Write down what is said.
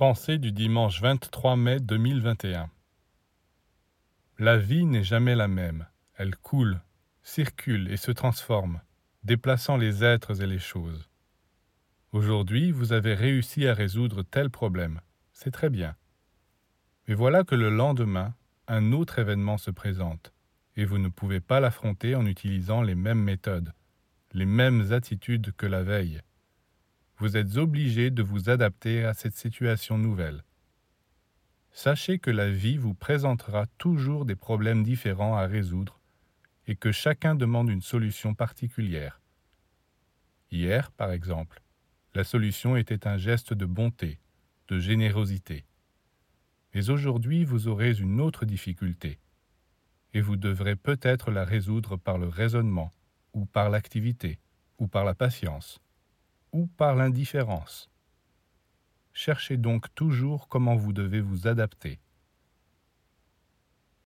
Pensée du dimanche 23 mai 2021 La vie n'est jamais la même. Elle coule, circule et se transforme, déplaçant les êtres et les choses. Aujourd'hui, vous avez réussi à résoudre tel problème. C'est très bien. Mais voilà que le lendemain, un autre événement se présente, et vous ne pouvez pas l'affronter en utilisant les mêmes méthodes, les mêmes attitudes que la veille vous êtes obligé de vous adapter à cette situation nouvelle. Sachez que la vie vous présentera toujours des problèmes différents à résoudre et que chacun demande une solution particulière. Hier, par exemple, la solution était un geste de bonté, de générosité. Mais aujourd'hui, vous aurez une autre difficulté, et vous devrez peut-être la résoudre par le raisonnement, ou par l'activité, ou par la patience ou par l'indifférence. Cherchez donc toujours comment vous devez vous adapter.